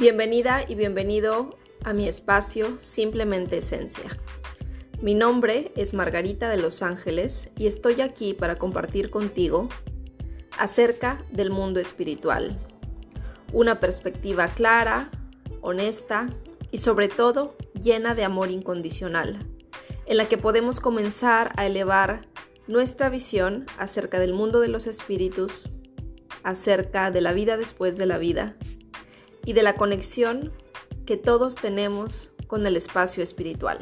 Bienvenida y bienvenido a mi espacio Simplemente Esencia. Mi nombre es Margarita de Los Ángeles y estoy aquí para compartir contigo acerca del mundo espiritual. Una perspectiva clara, honesta y sobre todo llena de amor incondicional, en la que podemos comenzar a elevar nuestra visión acerca del mundo de los espíritus, acerca de la vida después de la vida y de la conexión que todos tenemos con el espacio espiritual.